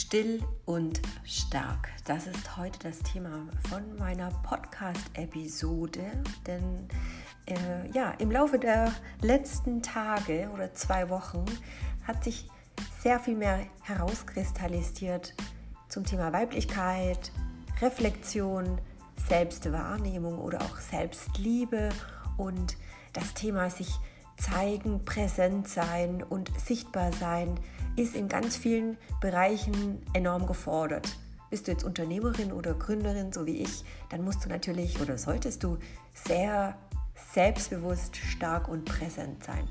Still und stark. Das ist heute das Thema von meiner Podcast-Episode. Denn äh, ja, im Laufe der letzten Tage oder zwei Wochen hat sich sehr viel mehr herauskristallisiert zum Thema Weiblichkeit, Reflexion, Selbstwahrnehmung oder auch Selbstliebe und das Thema sich zeigen, präsent sein und sichtbar sein ist in ganz vielen Bereichen enorm gefordert. Bist du jetzt Unternehmerin oder Gründerin, so wie ich, dann musst du natürlich oder solltest du sehr selbstbewusst, stark und präsent sein.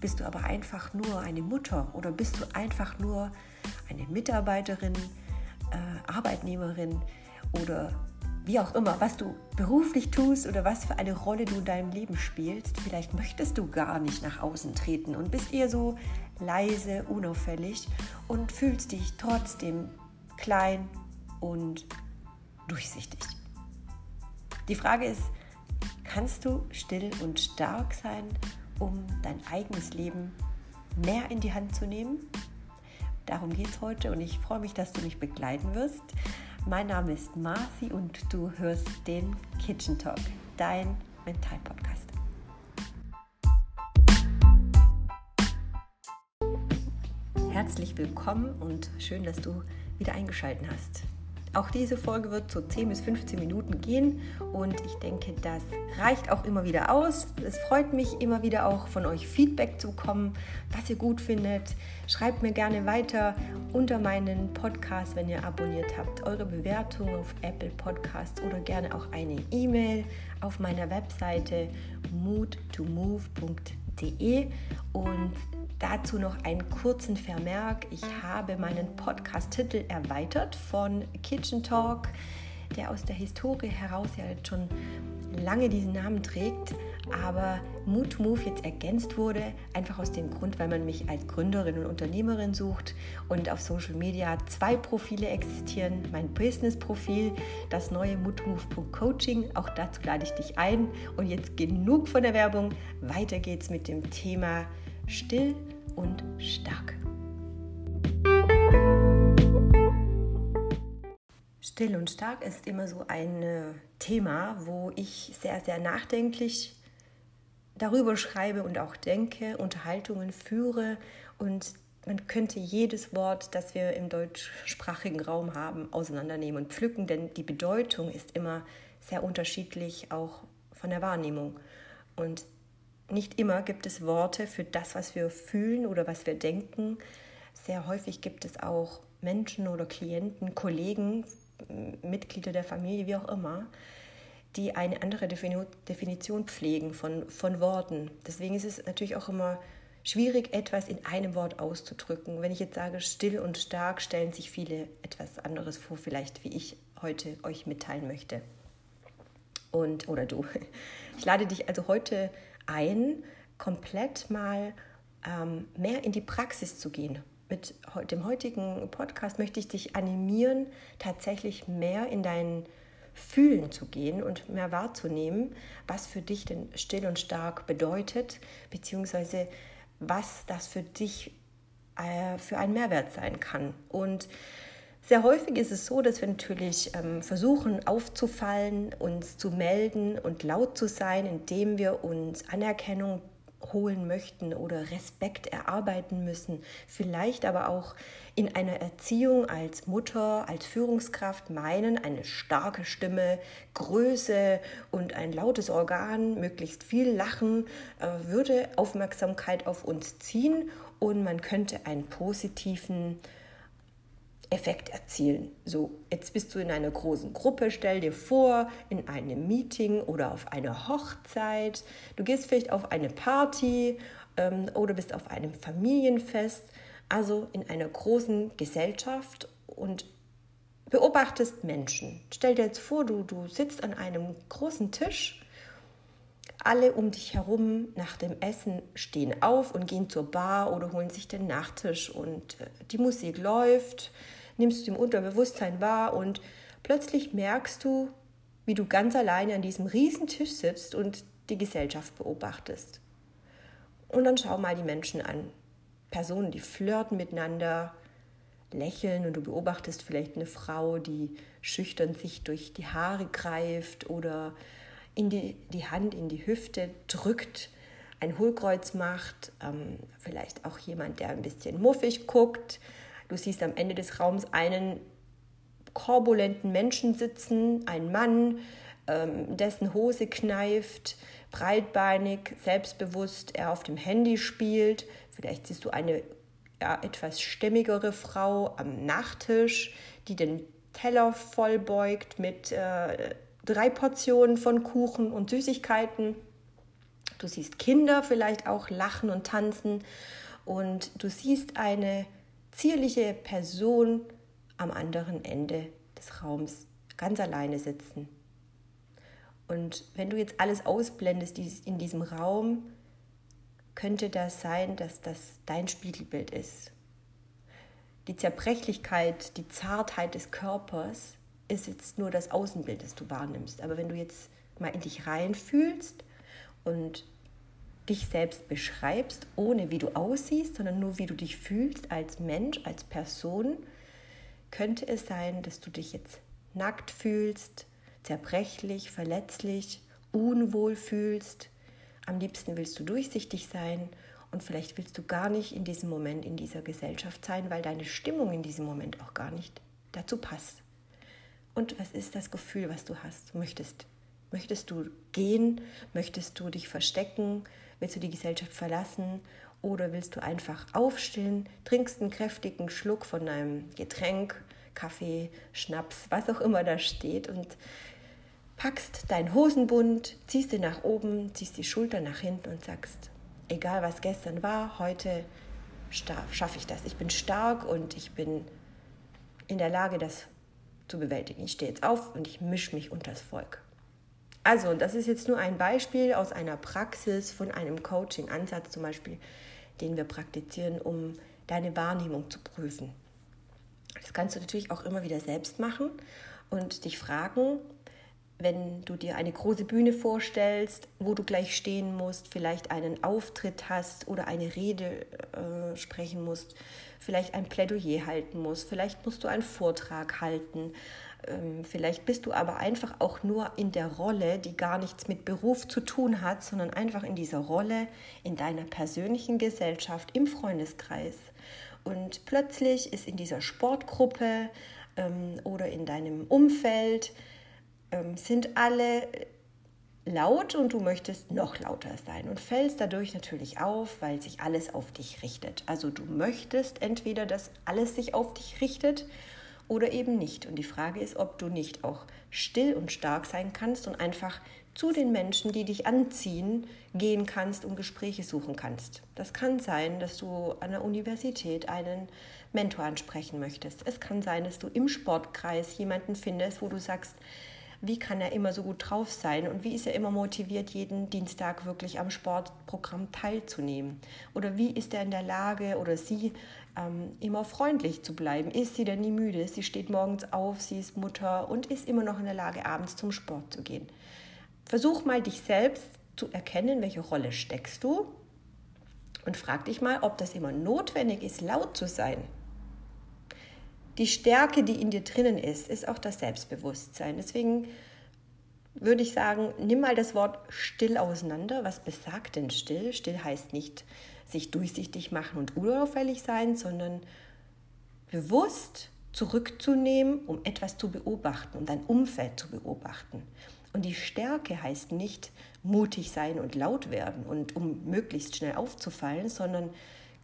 Bist du aber einfach nur eine Mutter oder bist du einfach nur eine Mitarbeiterin, äh, Arbeitnehmerin oder wie auch immer, was du beruflich tust oder was für eine Rolle du in deinem Leben spielst. Vielleicht möchtest du gar nicht nach außen treten und bist eher so leise, unauffällig und fühlst dich trotzdem klein und durchsichtig. Die Frage ist, kannst du still und stark sein, um dein eigenes Leben mehr in die Hand zu nehmen? Darum geht es heute und ich freue mich, dass du mich begleiten wirst. Mein Name ist Marci und du hörst den Kitchen Talk, dein Mental-Podcast. Herzlich willkommen und schön, dass du wieder eingeschaltet hast. Auch diese Folge wird so 10 bis 15 Minuten gehen und ich denke, das reicht auch immer wieder aus. Es freut mich immer wieder auch von euch Feedback zu bekommen, was ihr gut findet. Schreibt mir gerne weiter unter meinen Podcast, wenn ihr abonniert habt, eure Bewertung auf Apple Podcasts oder gerne auch eine E-Mail auf meiner Webseite moodtomove.de und Dazu noch einen kurzen Vermerk. Ich habe meinen Podcast-Titel erweitert von Kitchen Talk, der aus der Historie heraus ja jetzt schon lange diesen Namen trägt, aber Mood Move jetzt ergänzt wurde, einfach aus dem Grund, weil man mich als Gründerin und Unternehmerin sucht und auf Social Media zwei Profile existieren. Mein Business-Profil, das neue Mood to Move Coaching, auch dazu lade ich dich ein. Und jetzt genug von der Werbung, weiter geht's mit dem Thema still und stark. Still und stark ist immer so ein äh, Thema, wo ich sehr, sehr nachdenklich darüber schreibe und auch denke, Unterhaltungen führe und man könnte jedes Wort, das wir im deutschsprachigen Raum haben, auseinandernehmen und pflücken, denn die Bedeutung ist immer sehr unterschiedlich, auch von der Wahrnehmung. Und nicht immer gibt es Worte für das, was wir fühlen oder was wir denken. Sehr häufig gibt es auch Menschen oder Klienten, Kollegen, Mitglieder der Familie, wie auch immer, die eine andere Definition pflegen von, von Worten. Deswegen ist es natürlich auch immer schwierig, etwas in einem Wort auszudrücken. Wenn ich jetzt sage still und stark, stellen sich viele etwas anderes vor, vielleicht wie ich heute euch mitteilen möchte. Und oder du. Ich lade dich also heute ein, komplett mal ähm, mehr in die Praxis zu gehen. Mit dem heutigen Podcast möchte ich dich animieren, tatsächlich mehr in dein Fühlen zu gehen und mehr wahrzunehmen, was für dich denn still und stark bedeutet, beziehungsweise was das für dich äh, für ein Mehrwert sein kann. Und sehr häufig ist es so, dass wir natürlich ähm, versuchen aufzufallen, uns zu melden und laut zu sein, indem wir uns Anerkennung holen möchten oder Respekt erarbeiten müssen. Vielleicht aber auch in einer Erziehung als Mutter, als Führungskraft meinen, eine starke Stimme, Größe und ein lautes Organ, möglichst viel Lachen, äh, würde Aufmerksamkeit auf uns ziehen und man könnte einen positiven Effekt erzielen. So, jetzt bist du in einer großen Gruppe, stell dir vor, in einem Meeting oder auf einer Hochzeit. Du gehst vielleicht auf eine Party ähm, oder bist auf einem Familienfest, also in einer großen Gesellschaft und beobachtest Menschen. Stell dir jetzt vor, du, du sitzt an einem großen Tisch alle um dich herum nach dem Essen stehen auf und gehen zur Bar oder holen sich den Nachtisch und äh, die Musik läuft, nimmst du im Unterbewusstsein wahr und plötzlich merkst du, wie du ganz alleine an diesem riesen Tisch sitzt und die Gesellschaft beobachtest. Und dann schau mal die Menschen an. Personen, die flirten miteinander, lächeln und du beobachtest vielleicht eine Frau, die schüchtern sich durch die Haare greift oder in die, die Hand in die Hüfte drückt, ein Hohlkreuz macht, ähm, vielleicht auch jemand, der ein bisschen muffig guckt. Du siehst am Ende des Raums einen korbulenten Menschen sitzen, einen Mann, ähm, dessen Hose kneift, breitbeinig, selbstbewusst, er auf dem Handy spielt. Vielleicht siehst du eine ja, etwas stämmigere Frau am Nachttisch, die den Teller vollbeugt mit äh, drei Portionen von Kuchen und Süßigkeiten. Du siehst Kinder vielleicht auch lachen und tanzen und du siehst eine zierliche Person am anderen Ende des Raums ganz alleine sitzen. Und wenn du jetzt alles ausblendest in diesem Raum, könnte das sein, dass das dein Spiegelbild ist. Die Zerbrechlichkeit, die Zartheit des Körpers ist jetzt nur das Außenbild, das du wahrnimmst. Aber wenn du jetzt mal in dich reinfühlst und dich selbst beschreibst, ohne wie du aussiehst, sondern nur wie du dich fühlst als Mensch, als Person, könnte es sein, dass du dich jetzt nackt fühlst, zerbrechlich, verletzlich, unwohl fühlst. Am liebsten willst du durchsichtig sein und vielleicht willst du gar nicht in diesem Moment in dieser Gesellschaft sein, weil deine Stimmung in diesem Moment auch gar nicht dazu passt. Und was ist das Gefühl, was du hast? Möchtest, möchtest du gehen? Möchtest du dich verstecken? Willst du die Gesellschaft verlassen? Oder willst du einfach aufstehen, trinkst einen kräftigen Schluck von einem Getränk, Kaffee, Schnaps, was auch immer da steht und packst deinen Hosenbund, ziehst ihn nach oben, ziehst die Schulter nach hinten und sagst, egal was gestern war, heute schaffe ich das. Ich bin stark und ich bin in der Lage, das zu bewältigen. Ich stehe jetzt auf und ich mische mich unter das Volk. Also, das ist jetzt nur ein Beispiel aus einer Praxis von einem Coaching-Ansatz zum Beispiel, den wir praktizieren, um deine Wahrnehmung zu prüfen. Das kannst du natürlich auch immer wieder selbst machen und dich fragen, wenn du dir eine große Bühne vorstellst, wo du gleich stehen musst, vielleicht einen Auftritt hast oder eine Rede äh, sprechen musst, vielleicht ein Plädoyer halten musst, vielleicht musst du einen Vortrag halten, vielleicht bist du aber einfach auch nur in der Rolle, die gar nichts mit Beruf zu tun hat, sondern einfach in dieser Rolle in deiner persönlichen Gesellschaft, im Freundeskreis. Und plötzlich ist in dieser Sportgruppe ähm, oder in deinem Umfeld ähm, sind alle laut und du möchtest noch lauter sein und fällst dadurch natürlich auf, weil sich alles auf dich richtet. Also du möchtest entweder, dass alles sich auf dich richtet oder eben nicht. Und die Frage ist, ob du nicht auch still und stark sein kannst und einfach zu den Menschen, die dich anziehen, gehen kannst und Gespräche suchen kannst. Das kann sein, dass du an der Universität einen Mentor ansprechen möchtest. Es kann sein, dass du im Sportkreis jemanden findest, wo du sagst, wie kann er immer so gut drauf sein und wie ist er immer motiviert, jeden Dienstag wirklich am Sportprogramm teilzunehmen? Oder wie ist er in der Lage oder sie ähm, immer freundlich zu bleiben? Ist sie denn nie müde? Sie steht morgens auf, sie ist Mutter und ist immer noch in der Lage, abends zum Sport zu gehen. Versuch mal dich selbst zu erkennen, welche Rolle steckst du und frag dich mal, ob das immer notwendig ist, laut zu sein die Stärke, die in dir drinnen ist, ist auch das Selbstbewusstsein. Deswegen würde ich sagen, nimm mal das Wort still auseinander. Was besagt denn still? Still heißt nicht sich durchsichtig machen und unauffällig sein, sondern bewusst zurückzunehmen, um etwas zu beobachten, um dein Umfeld zu beobachten. Und die Stärke heißt nicht mutig sein und laut werden und um möglichst schnell aufzufallen, sondern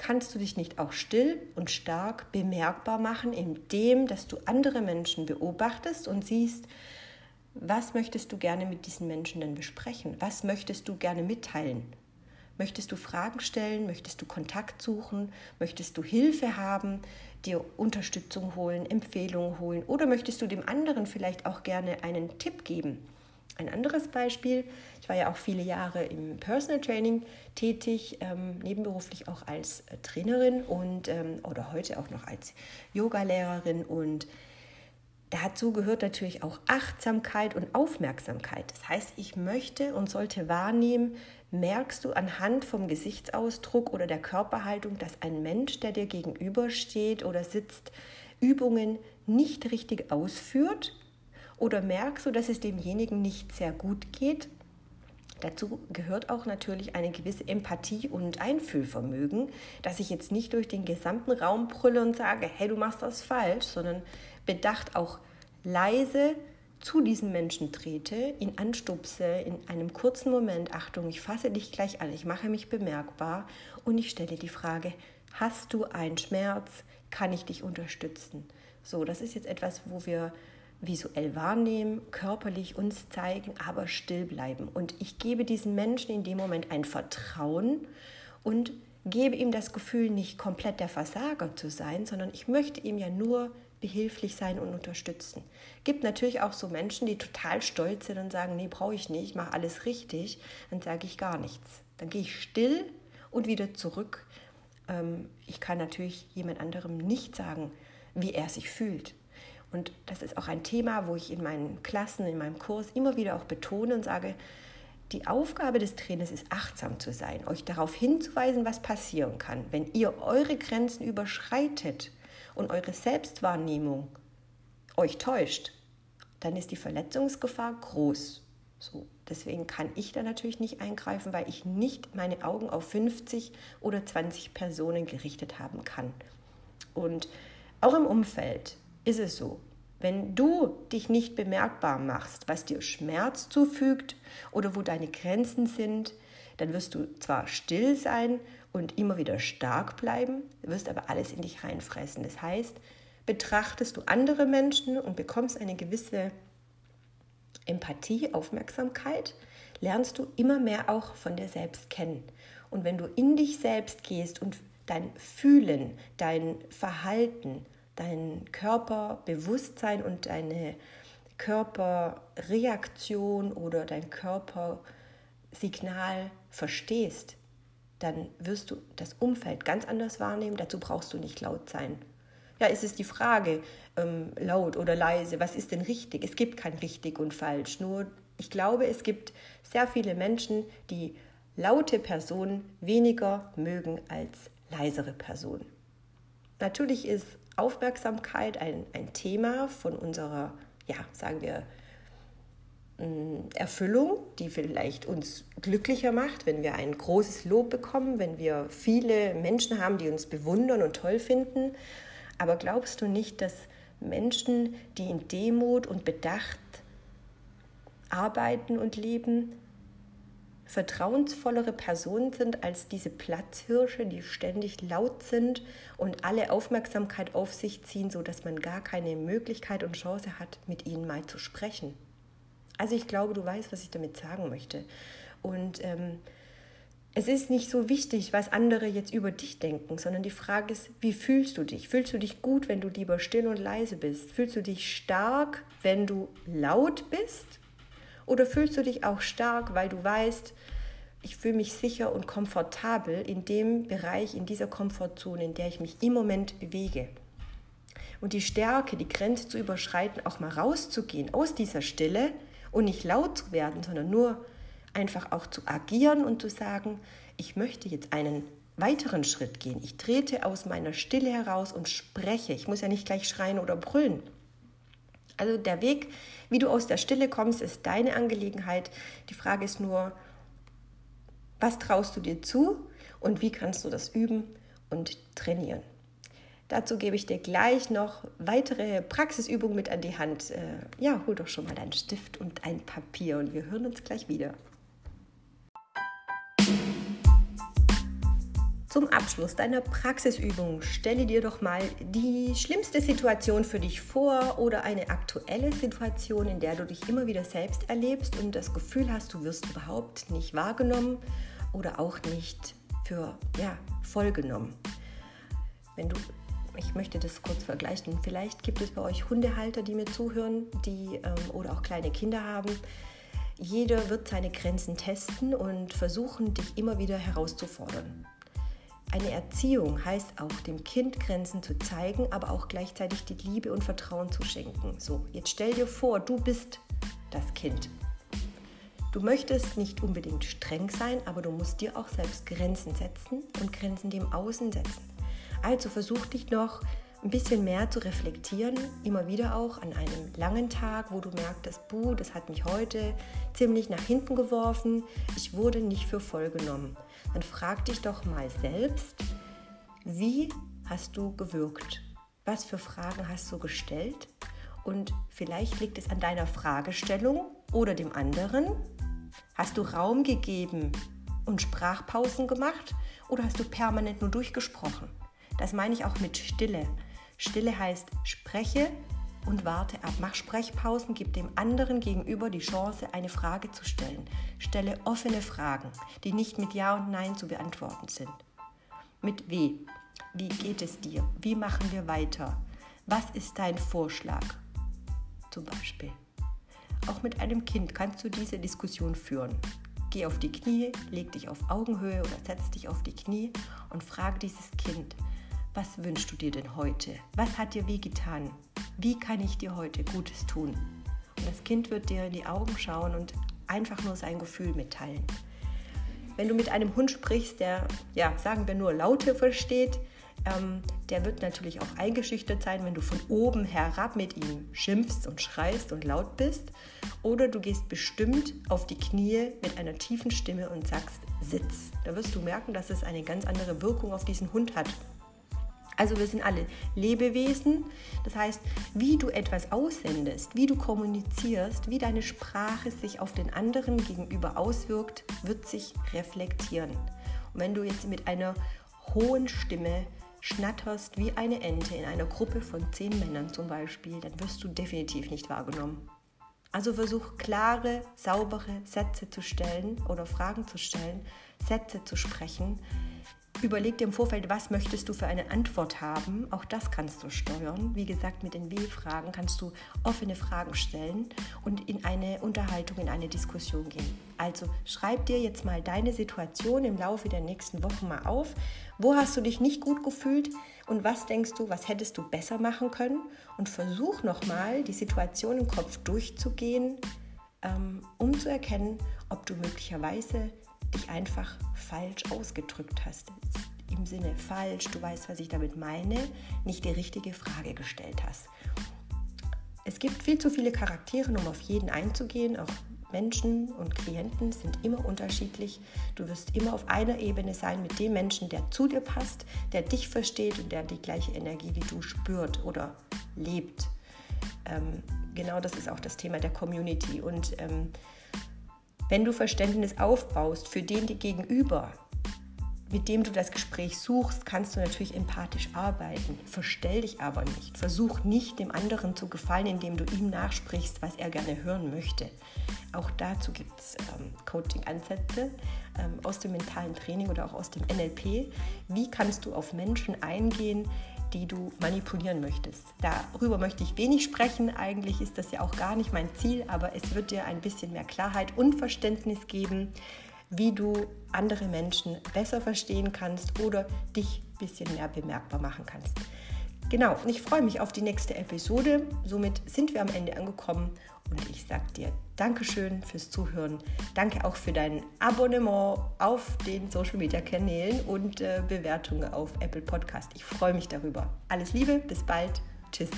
kannst du dich nicht auch still und stark bemerkbar machen, indem dass du andere Menschen beobachtest und siehst, was möchtest du gerne mit diesen Menschen denn besprechen? Was möchtest du gerne mitteilen? Möchtest du Fragen stellen? Möchtest du Kontakt suchen? Möchtest du Hilfe haben, dir Unterstützung holen, Empfehlungen holen? Oder möchtest du dem anderen vielleicht auch gerne einen Tipp geben? Ein anderes Beispiel, ich war ja auch viele Jahre im Personal Training tätig, ähm, nebenberuflich auch als äh, Trainerin und ähm, oder heute auch noch als Yogalehrerin und dazu gehört natürlich auch Achtsamkeit und Aufmerksamkeit. Das heißt, ich möchte und sollte wahrnehmen, merkst du anhand vom Gesichtsausdruck oder der Körperhaltung, dass ein Mensch, der dir gegenübersteht oder sitzt, Übungen nicht richtig ausführt? Oder merkst du, dass es demjenigen nicht sehr gut geht? Dazu gehört auch natürlich eine gewisse Empathie und Einfühlvermögen, dass ich jetzt nicht durch den gesamten Raum brülle und sage, hey, du machst das falsch, sondern bedacht auch leise zu diesem Menschen trete, ihn anstupse in einem kurzen Moment, Achtung, ich fasse dich gleich an, ich mache mich bemerkbar und ich stelle die Frage, hast du einen Schmerz, kann ich dich unterstützen? So, das ist jetzt etwas, wo wir visuell wahrnehmen, körperlich uns zeigen, aber still bleiben. Und ich gebe diesem Menschen in dem Moment ein Vertrauen und gebe ihm das Gefühl, nicht komplett der Versager zu sein, sondern ich möchte ihm ja nur behilflich sein und unterstützen. Gibt natürlich auch so Menschen, die total stolz sind und sagen, nee, brauche ich nicht, ich mache alles richtig, dann sage ich gar nichts. Dann gehe ich still und wieder zurück. Ähm, ich kann natürlich jemand anderem nicht sagen, wie er sich fühlt. Und das ist auch ein Thema, wo ich in meinen Klassen, in meinem Kurs immer wieder auch betone und sage, die Aufgabe des Trainers ist achtsam zu sein, euch darauf hinzuweisen, was passieren kann, wenn ihr eure Grenzen überschreitet und eure Selbstwahrnehmung euch täuscht, dann ist die Verletzungsgefahr groß. So, deswegen kann ich da natürlich nicht eingreifen, weil ich nicht meine Augen auf 50 oder 20 Personen gerichtet haben kann. Und auch im Umfeld ist es so, wenn du dich nicht bemerkbar machst, was dir Schmerz zufügt oder wo deine Grenzen sind, dann wirst du zwar still sein und immer wieder stark bleiben, wirst aber alles in dich reinfressen. Das heißt, betrachtest du andere Menschen und bekommst eine gewisse Empathie, Aufmerksamkeit, lernst du immer mehr auch von dir selbst kennen. Und wenn du in dich selbst gehst und dein Fühlen, dein Verhalten, dein Körperbewusstsein und deine Körperreaktion oder dein Körpersignal verstehst, dann wirst du das Umfeld ganz anders wahrnehmen. Dazu brauchst du nicht laut sein. Ja, es ist die Frage, ähm, laut oder leise, was ist denn richtig? Es gibt kein richtig und falsch. Nur ich glaube, es gibt sehr viele Menschen, die laute Personen weniger mögen als leisere Personen. Natürlich ist Aufmerksamkeit ein, ein Thema von unserer, ja, sagen wir, Erfüllung, die vielleicht uns glücklicher macht, wenn wir ein großes Lob bekommen, wenn wir viele Menschen haben, die uns bewundern und toll finden. Aber glaubst du nicht, dass Menschen, die in Demut und Bedacht arbeiten und leben, vertrauensvollere Personen sind als diese Platzhirsche, die ständig laut sind und alle Aufmerksamkeit auf sich ziehen, sodass man gar keine Möglichkeit und Chance hat, mit ihnen mal zu sprechen. Also ich glaube, du weißt, was ich damit sagen möchte. Und ähm, es ist nicht so wichtig, was andere jetzt über dich denken, sondern die Frage ist, wie fühlst du dich? Fühlst du dich gut, wenn du lieber still und leise bist? Fühlst du dich stark, wenn du laut bist? Oder fühlst du dich auch stark, weil du weißt, ich fühle mich sicher und komfortabel in dem Bereich, in dieser Komfortzone, in der ich mich im Moment bewege? Und die Stärke, die Grenze zu überschreiten, auch mal rauszugehen aus dieser Stille, und nicht laut zu werden, sondern nur einfach auch zu agieren und zu sagen, ich möchte jetzt einen weiteren Schritt gehen. Ich trete aus meiner Stille heraus und spreche. Ich muss ja nicht gleich schreien oder brüllen. Also der Weg, wie du aus der Stille kommst, ist deine Angelegenheit. Die Frage ist nur, was traust du dir zu und wie kannst du das üben und trainieren? Dazu gebe ich dir gleich noch weitere Praxisübungen mit an die Hand. Äh, ja, hol doch schon mal deinen Stift und ein Papier und wir hören uns gleich wieder. Zum Abschluss deiner Praxisübung stelle dir doch mal die schlimmste Situation für dich vor oder eine aktuelle Situation, in der du dich immer wieder selbst erlebst und das Gefühl hast, du wirst überhaupt nicht wahrgenommen oder auch nicht für ja, vollgenommen. Wenn du ich möchte das kurz vergleichen. Vielleicht gibt es bei euch Hundehalter, die mir zuhören, die ähm, oder auch kleine Kinder haben. Jeder wird seine Grenzen testen und versuchen, dich immer wieder herauszufordern. Eine Erziehung heißt auch, dem Kind Grenzen zu zeigen, aber auch gleichzeitig die Liebe und Vertrauen zu schenken. So, jetzt stell dir vor, du bist das Kind. Du möchtest nicht unbedingt streng sein, aber du musst dir auch selbst Grenzen setzen und Grenzen dem Außen setzen. Also versuch dich noch ein bisschen mehr zu reflektieren, immer wieder auch an einem langen Tag, wo du merkst, buh, das hat mich heute ziemlich nach hinten geworfen, ich wurde nicht für voll genommen. Dann frag dich doch mal selbst, wie hast du gewirkt? Was für Fragen hast du gestellt? Und vielleicht liegt es an deiner Fragestellung oder dem anderen. Hast du Raum gegeben und Sprachpausen gemacht oder hast du permanent nur durchgesprochen? Das meine ich auch mit Stille. Stille heißt, spreche und warte ab. Mach Sprechpausen, gib dem anderen gegenüber die Chance, eine Frage zu stellen. Stelle offene Fragen, die nicht mit Ja und Nein zu beantworten sind. Mit W. Wie geht es dir? Wie machen wir weiter? Was ist dein Vorschlag? Zum Beispiel. Auch mit einem Kind kannst du diese Diskussion führen. Geh auf die Knie, leg dich auf Augenhöhe oder setz dich auf die Knie und frage dieses Kind, was wünschst du dir denn heute? Was hat dir wehgetan? Wie kann ich dir heute Gutes tun? Und das Kind wird dir in die Augen schauen und einfach nur sein Gefühl mitteilen. Wenn du mit einem Hund sprichst, der, ja, sagen wir nur Laute versteht, ähm, der wird natürlich auch eingeschüchtert sein, wenn du von oben herab mit ihm schimpfst und schreist und laut bist. Oder du gehst bestimmt auf die Knie mit einer tiefen Stimme und sagst Sitz. Da wirst du merken, dass es eine ganz andere Wirkung auf diesen Hund hat. Also wir sind alle Lebewesen. Das heißt, wie du etwas aussendest, wie du kommunizierst, wie deine Sprache sich auf den anderen gegenüber auswirkt, wird sich reflektieren. Und wenn du jetzt mit einer hohen Stimme schnatterst wie eine Ente in einer Gruppe von zehn Männern zum Beispiel, dann wirst du definitiv nicht wahrgenommen. Also versuch klare, saubere Sätze zu stellen oder Fragen zu stellen, Sätze zu sprechen, Überleg dir im Vorfeld, was möchtest du für eine Antwort haben. Auch das kannst du steuern. Wie gesagt, mit den W-Fragen kannst du offene Fragen stellen und in eine Unterhaltung, in eine Diskussion gehen. Also schreib dir jetzt mal deine Situation im Laufe der nächsten Wochen mal auf. Wo hast du dich nicht gut gefühlt und was denkst du, was hättest du besser machen können? Und versuch nochmal die Situation im Kopf durchzugehen, ähm, um zu erkennen, ob du möglicherweise dich einfach falsch ausgedrückt hast. Im Sinne falsch, du weißt, was ich damit meine, nicht die richtige Frage gestellt hast. Es gibt viel zu viele Charaktere, um auf jeden einzugehen. Auch Menschen und Klienten sind immer unterschiedlich. Du wirst immer auf einer Ebene sein mit dem Menschen, der zu dir passt, der dich versteht und der die gleiche Energie wie du spürt oder lebt. Ähm, genau das ist auch das Thema der Community. Und ähm, wenn du Verständnis aufbaust für den die gegenüber, mit dem du das Gespräch suchst, kannst du natürlich empathisch arbeiten. Verstell dich aber nicht. Versuch nicht, dem anderen zu gefallen, indem du ihm nachsprichst, was er gerne hören möchte. Auch dazu gibt es ähm, Coaching-Ansätze ähm, aus dem mentalen Training oder auch aus dem NLP. Wie kannst du auf Menschen eingehen, die du manipulieren möchtest. Darüber möchte ich wenig sprechen. Eigentlich ist das ja auch gar nicht mein Ziel, aber es wird dir ein bisschen mehr Klarheit und Verständnis geben, wie du andere Menschen besser verstehen kannst oder dich ein bisschen mehr bemerkbar machen kannst. Genau, und ich freue mich auf die nächste Episode. Somit sind wir am Ende angekommen und ich sage dir Dankeschön fürs Zuhören. Danke auch für dein Abonnement auf den Social Media Kanälen und äh, Bewertungen auf Apple Podcast. Ich freue mich darüber. Alles Liebe, bis bald. Tschüss.